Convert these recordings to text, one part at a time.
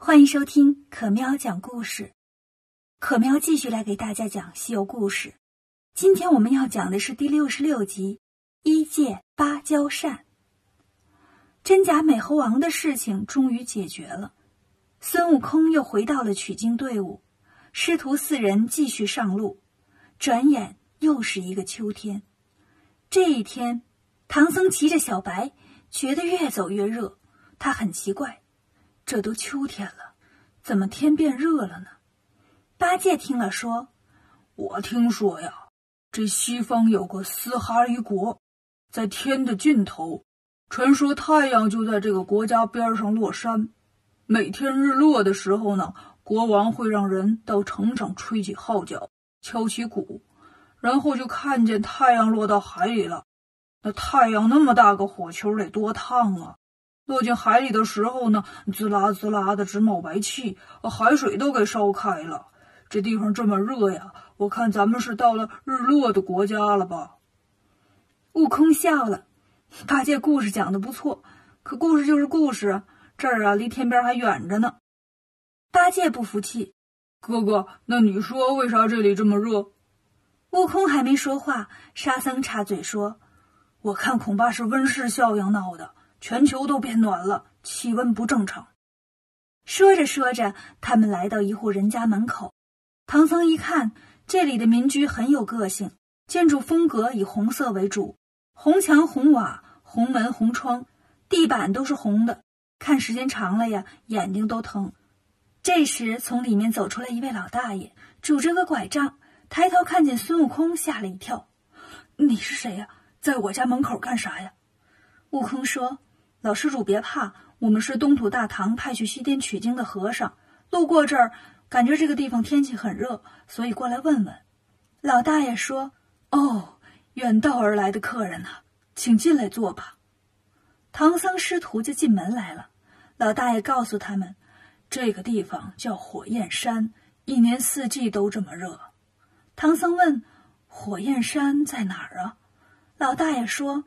欢迎收听可喵讲故事。可喵继续来给大家讲《西游故事》。今天我们要讲的是第六十六集《一借芭蕉扇》。真假美猴王的事情终于解决了，孙悟空又回到了取经队伍，师徒四人继续上路。转眼又是一个秋天。这一天，唐僧骑着小白，觉得越走越热。他很奇怪。这都秋天了，怎么天变热了呢？八戒听了说：“我听说呀，这西方有个斯哈夷国，在天的尽头，传说太阳就在这个国家边上落山。每天日落的时候呢，国王会让人到城上吹起号角，敲起鼓，然后就看见太阳落到海里了。那太阳那么大个火球，得多烫啊！”落进海里的时候呢，滋啦滋啦的直冒白气，海水都给烧开了。这地方这么热呀，我看咱们是到了日落的国家了吧？悟空笑了，八戒故事讲的不错，可故事就是故事，这儿啊离天边还远着呢。八戒不服气，哥哥，那你说为啥这里这么热？悟空还没说话，沙僧插嘴说：“我看恐怕是温室效应闹的。”全球都变暖了，气温不正常。说着说着，他们来到一户人家门口。唐僧一看，这里的民居很有个性，建筑风格以红色为主，红墙红瓦，红门红窗，地板都是红的，看时间长了呀，眼睛都疼。这时，从里面走出来一位老大爷，拄着个拐杖，抬头看见孙悟空，吓了一跳：“你是谁呀？在我家门口干啥呀？”悟空说。老施主别怕，我们是东土大唐派去西天取经的和尚，路过这儿，感觉这个地方天气很热，所以过来问问。老大爷说：“哦，远道而来的客人呐，请进来坐吧。”唐僧师徒就进门来了。老大爷告诉他们，这个地方叫火焰山，一年四季都这么热。唐僧问：“火焰山在哪儿啊？”老大爷说。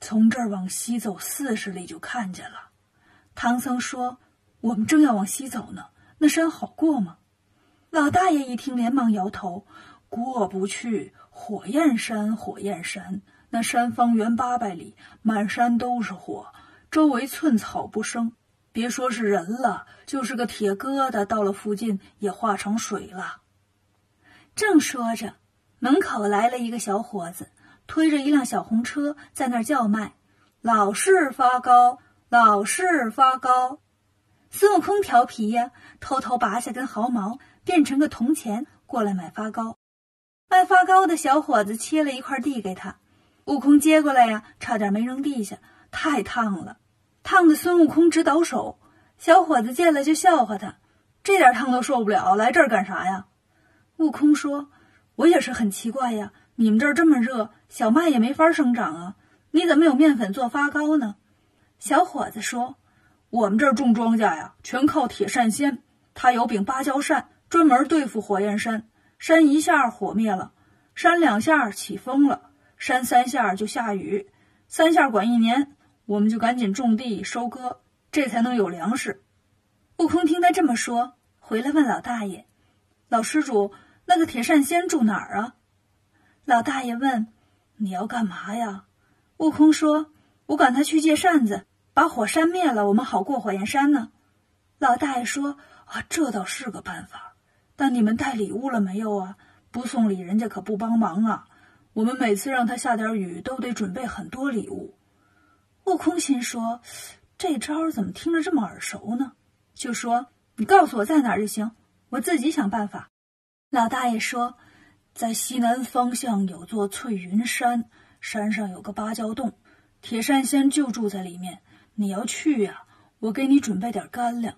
从这儿往西走四十里就看见了。唐僧说：“我们正要往西走呢，那山好过吗？”老大爷一听，连忙摇头：“过不去。火焰山，火焰山，那山方圆八百里，满山都是火，周围寸草不生。别说是人了，就是个铁疙瘩，到了附近也化成水了。”正说着，门口来了一个小伙子。推着一辆小红车在那儿叫卖：“老式发糕，老式发糕。”孙悟空调皮呀，偷偷拔下根毫毛，变成个铜钱过来买发糕。卖发糕的小伙子切了一块递给他，悟空接过来呀，差点没扔地下，太烫了，烫的孙悟空直抖手。小伙子见了就笑话他：“这点烫都受不了，来这儿干啥呀？”悟空说：“我也是很奇怪呀。”你们这儿这么热，小麦也没法生长啊！你怎么有面粉做发糕呢？小伙子说：“我们这儿种庄稼呀，全靠铁扇仙。他有柄芭蕉扇，专门对付火焰山。扇一下火灭了，扇两下起风了，扇三下就下雨，三下管一年。我们就赶紧种地收割，这才能有粮食。”悟空听他这么说，回来问老大爷：“老施主，那个铁扇仙住哪儿啊？”老大爷问：“你要干嘛呀？”悟空说：“我赶他去借扇子，把火扇灭了，我们好过火焰山呢。”老大爷说：“啊，这倒是个办法，但你们带礼物了没有啊？不送礼，人家可不帮忙啊。我们每次让他下点雨，都得准备很多礼物。”悟空心说：“这招怎么听着这么耳熟呢？”就说：“你告诉我在哪儿就行，我自己想办法。”老大爷说。在西南方向有座翠云山，山上有个芭蕉洞，铁扇仙就住在里面。你要去呀，我给你准备点干粮。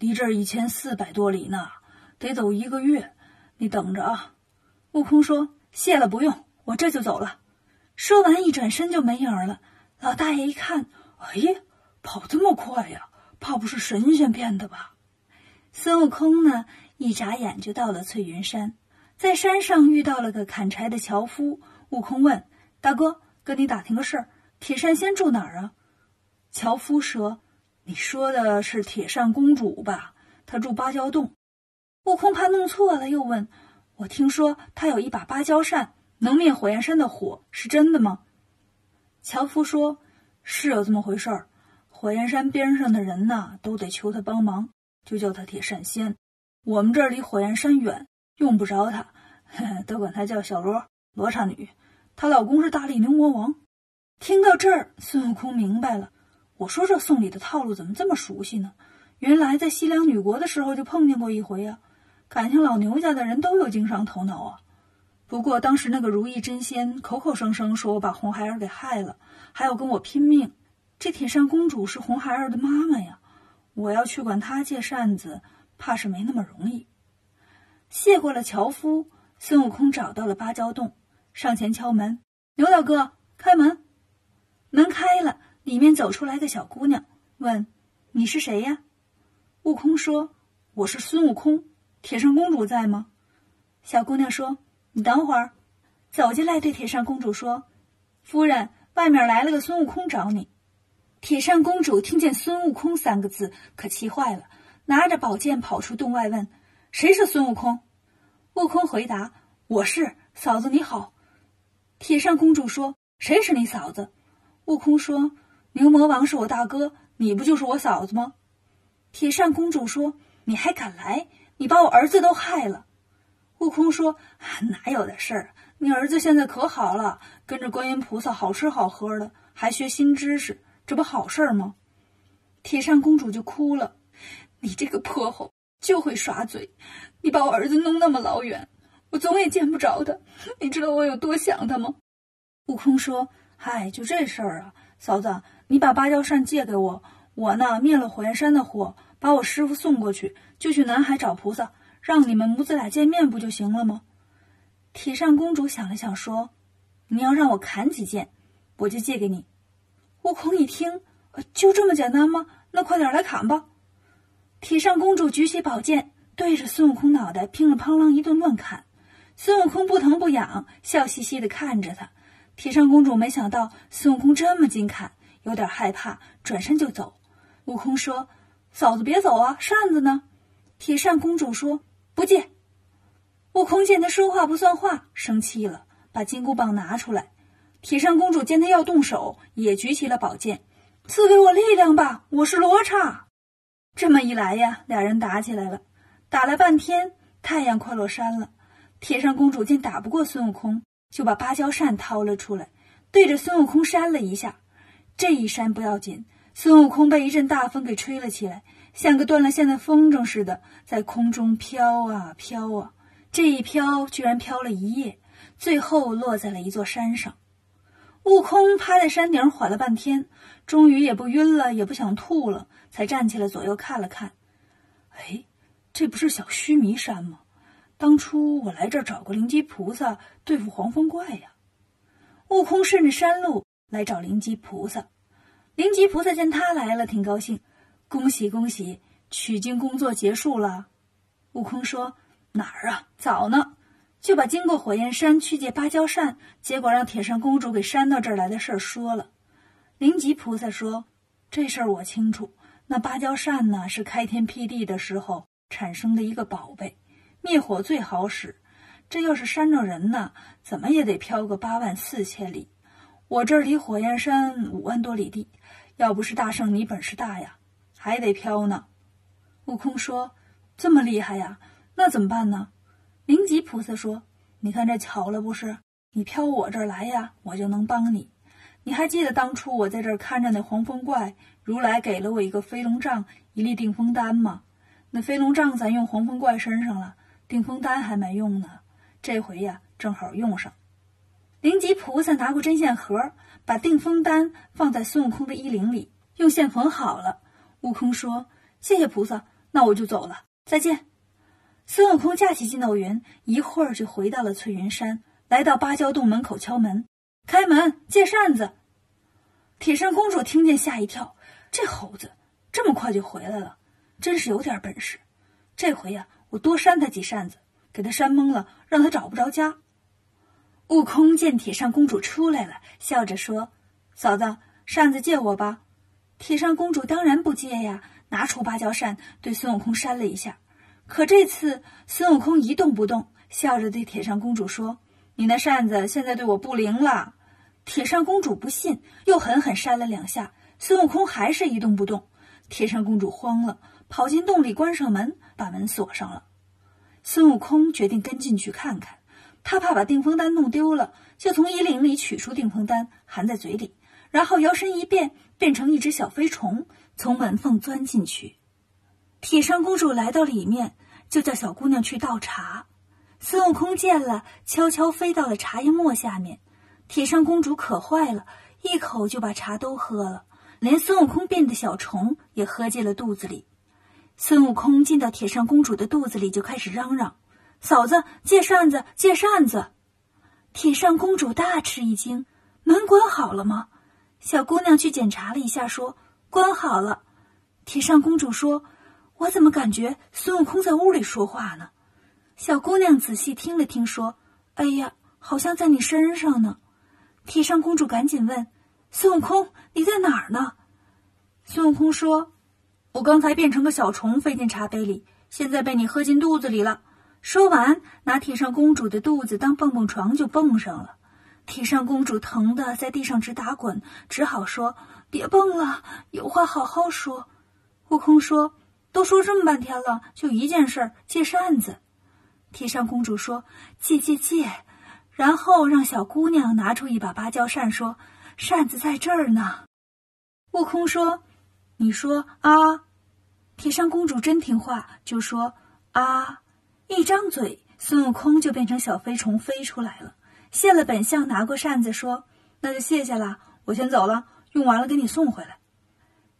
离这儿一千四百多里呢，得走一个月。你等着啊！悟空说：“谢了，不用，我这就走了。”说完，一转身就没影了。老大爷一看，哎呀，跑这么快呀，怕不是神仙变的吧？孙悟空呢，一眨眼就到了翠云山。在山上遇到了个砍柴的樵夫，悟空问：“大哥，跟你打听个事儿，铁扇仙住哪儿啊？”樵夫说：“你说的是铁扇公主吧？她住芭蕉洞。悟空怕弄错了，又问：“我听说她有一把芭蕉扇，能灭火焰山的火，是真的吗？”樵夫说：“是有这么回事儿。火焰山边上的人呐，都得求他帮忙，就叫他铁扇仙。我们这儿离火焰山远，用不着他，都管他叫小罗罗刹女。她老公是大力牛魔王。”听到这儿，孙悟空明白了。我说这送礼的套路怎么这么熟悉呢？原来在西凉女国的时候就碰见过一回啊！感情老牛家的人都有经商头脑啊。不过当时那个如意真仙口口声声说我把红孩儿给害了，还要跟我拼命。这铁扇公主是红孩儿的妈妈呀，我要去管她借扇子，怕是没那么容易。谢过了樵夫，孙悟空找到了芭蕉洞，上前敲门：“牛大哥，开门！”门开了，里面走出来个小姑娘，问：“你是谁呀？”悟空说：“我是孙悟空。铁扇公主在吗？”小姑娘说：“你等会儿。”走进来对铁扇公主说：“夫人，外面来了个孙悟空找你。”铁扇公主听见“孙悟空”三个字，可气坏了，拿着宝剑跑出洞外问：“谁是孙悟空？”悟空回答：“我是嫂子，你好。”铁扇公主说：“谁是你嫂子？”悟空说：“牛魔王是我大哥，你不就是我嫂子吗？”铁扇公主说：“你还敢来？你把我儿子都害了。”悟空说：“哪有的事儿？你儿子现在可好了，跟着观音菩萨，好吃好喝的，还学新知识，这不好事儿吗？”铁扇公主就哭了：“你这个泼猴，就会耍嘴！你把我儿子弄那么老远，我总也见不着他。你知道我有多想他吗？”悟空说。嗨，就这事儿啊，嫂子，你把芭蕉扇借给我，我呢灭了火焰山的火，把我师傅送过去，就去南海找菩萨，让你们母子俩见面不就行了吗？铁扇公主想了想说：“你要让我砍几剑，我就借给你。”悟空一听，就这么简单吗？那快点来砍吧！铁扇公主举起宝剑，对着孙悟空脑袋乒了乓啷一顿乱砍，孙悟空不疼不痒，笑嘻嘻的看着他。铁扇公主没想到孙悟空这么精砍，有点害怕，转身就走。悟空说：“嫂子别走啊，扇子呢？”铁扇公主说：“不借。”悟空见他说话不算话，生气了，把金箍棒拿出来。铁扇公主见他要动手，也举起了宝剑：“赐给我力量吧，我是罗刹。”这么一来呀，俩人打起来了。打了半天，太阳快落山了。铁扇公主见打不过孙悟空。就把芭蕉扇掏了出来，对着孙悟空扇了一下。这一扇不要紧，孙悟空被一阵大风给吹了起来，像个断了线的风筝似的，在空中飘啊飘啊。这一飘，居然飘了一夜，最后落在了一座山上。悟空趴在山顶缓了半天，终于也不晕了，也不想吐了，才站起来左右看了看。哎，这不是小须弥山吗？当初我来这儿找过灵吉菩萨对付黄风怪呀。悟空顺着山路来找灵吉菩萨，灵吉菩萨见他来了，挺高兴，恭喜恭喜，取经工作结束了。悟空说：“哪儿啊？早呢，就把经过火焰山去借芭蕉扇，结果让铁扇公主给扇到这儿来的事儿说了。”灵吉菩萨说：“这事儿我清楚，那芭蕉扇呢，是开天辟地的时候产生的一个宝贝。”灭火最好使，这要是山上人呢，怎么也得飘个八万四千里。我这儿离火焰山五万多里地，要不是大圣你本事大呀，还得飘呢。悟空说：“这么厉害呀，那怎么办呢？”灵吉菩萨说：“你看这巧了不是？你飘我这儿来呀，我就能帮你。你还记得当初我在这儿看着那黄风怪，如来给了我一个飞龙杖，一粒定风丹吗？那飞龙杖咱用黄风怪身上了。”定风丹还没用呢，这回呀正好用上。灵吉菩萨拿过针线盒，把定风丹放在孙悟空的衣领里，用线缝好了。悟空说：“谢谢菩萨，那我就走了，再见。”孙悟空架起筋斗云，一会儿就回到了翠云山，来到芭蕉洞门口敲门：“开门，借扇子。”铁扇公主听见，吓一跳：“这猴子这么快就回来了，真是有点本事。这回呀。”我多扇他几扇子，给他扇懵了，让他找不着家。悟空见铁扇公主出来了，笑着说：“嫂子，扇子借我吧。”铁扇公主当然不借呀，拿出芭蕉扇对孙悟空扇了一下。可这次孙悟空一动不动，笑着对铁扇公主说：“你那扇子现在对我不灵了。”铁扇公主不信，又狠狠扇了两下，孙悟空还是一动不动。铁扇公主慌了，跑进洞里，关上门，把门锁上了。孙悟空决定跟进去看看，他怕把定风丹弄丢了，就从衣领里取出定风丹，含在嘴里，然后摇身一变，变成一只小飞虫，从门缝钻进去。铁扇公主来到里面，就叫小姑娘去倒茶。孙悟空见了，悄悄飞到了茶叶末下面。铁扇公主可坏了，一口就把茶都喝了，连孙悟空变的小虫也喝进了肚子里。孙悟空进到铁扇公主的肚子里，就开始嚷嚷：“嫂子，借扇子，借扇子！”铁扇公主大吃一惊：“门关好了吗？”小姑娘去检查了一下，说：“关好了。”铁扇公主说：“我怎么感觉孙悟空在屋里说话呢？”小姑娘仔细听了听，说：“哎呀，好像在你身上呢。”铁扇公主赶紧问：“孙悟空，你在哪儿呢？”孙悟空说：“我刚才变成个小虫飞进茶杯里，现在被你喝进肚子里了。”说完，拿铁扇公主的肚子当蹦蹦床就蹦上了。铁扇公主疼得在地上直打滚，只好说：“别蹦了，有话好好说。”悟空说：“都说这么半天了，就一件事，借扇子。”铁扇公主说：“借借借。”然后让小姑娘拿出一把芭蕉扇，说：“扇子在这儿呢。”悟空说：“你说啊。”铁扇公主真听话，就说：“啊。”一张嘴，孙悟空就变成小飞虫飞出来了。谢了本相，拿过扇子说：“那就谢谢了，我先走了，用完了给你送回来。”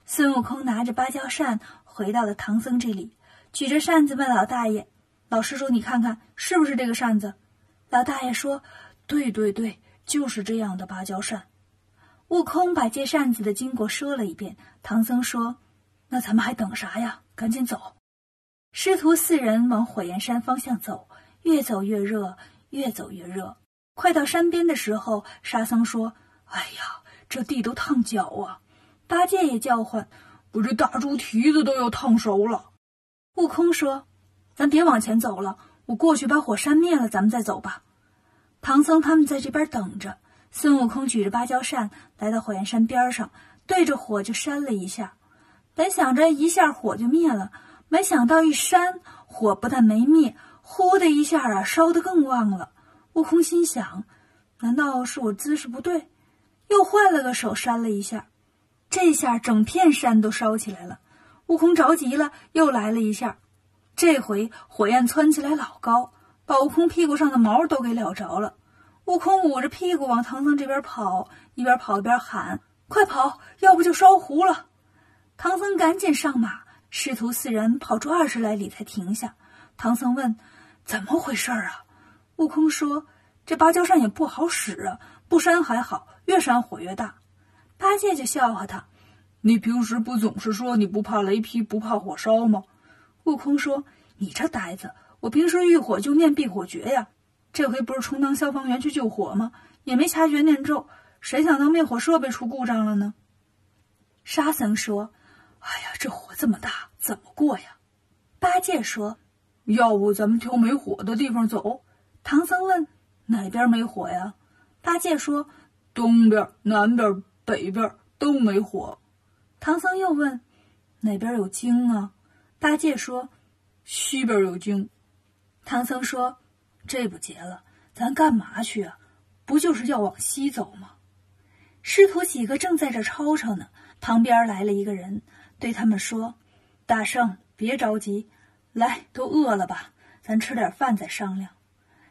孙悟空拿着芭蕉扇回到了唐僧这里，举着扇子问老大爷：“老施主，你看看是不是这个扇子？”老大爷说：“对对对，就是这样的芭蕉扇。”悟空把借扇子的经过说了一遍。唐僧说：“那咱们还等啥呀？赶紧走！”师徒四人往火焰山方向走，越走越热，越走越热。快到山边的时候，沙僧说：“哎呀，这地都烫脚啊！”八戒也叫唤：“我这大猪蹄子都要烫熟了。”悟空说：“咱别往前走了。”我过去把火扇灭了，咱们再走吧。唐僧他们在这边等着。孙悟空举着芭蕉扇来到火焰山边上，对着火就扇了一下。本想着一下火就灭了，没想到一扇火不但没灭，呼的一下啊，烧得更旺了。悟空心想：难道是我姿势不对？又换了个手扇了一下，这下整片山都烧起来了。悟空着急了，又来了一下。这回火焰窜起来老高，把悟空屁股上的毛都给燎着了。悟空捂着屁股往唐僧这边跑，一边跑一边喊：“快跑，要不就烧糊了！”唐僧赶紧上马，师徒四人跑出二十来里才停下。唐僧问：“怎么回事啊？”悟空说：“这芭蕉扇也不好使啊，不扇还好，越扇火越大。”八戒就笑话他：“你平时不总是说你不怕雷劈，不怕火烧吗？”悟空说：“你这呆子，我平时遇火就念避火诀呀，这回不是充当消防员去救火吗？也没掐诀念咒，谁想到灭火设备出故障了呢？”沙僧说：“哎呀，这火这么大，怎么过呀？”八戒说：“要不咱们挑没火的地方走？”唐僧问：“哪边没火呀？”八戒说：“东边、南边、北边都没火。”唐僧又问：“哪边有精啊？”八戒说：“西边有精。”唐僧说：“这不结了，咱干嘛去啊？不就是要往西走吗？”师徒几个正在这吵吵呢，旁边来了一个人，对他们说：“大圣，别着急，来，都饿了吧？咱吃点饭再商量。”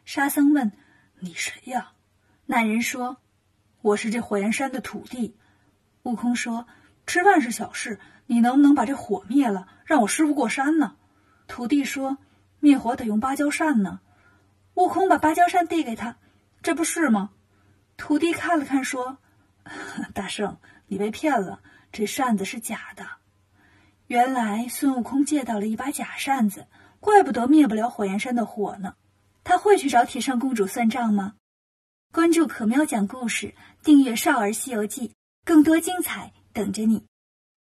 沙僧问：“你谁呀？”那人说：“我是这火焰山的土地。”悟空说：“吃饭是小事。”你能不能把这火灭了，让我师傅过山呢？土地说：“灭火得用芭蕉扇呢。”悟空把芭蕉扇递给他，这不是吗？土地看了看，说：“ 大圣，你被骗了，这扇子是假的。原来孙悟空借到了一把假扇子，怪不得灭不了火焰山的火呢。他会去找铁扇公主算账吗？”关注可喵讲故事，订阅《少儿西游记》，更多精彩等着你。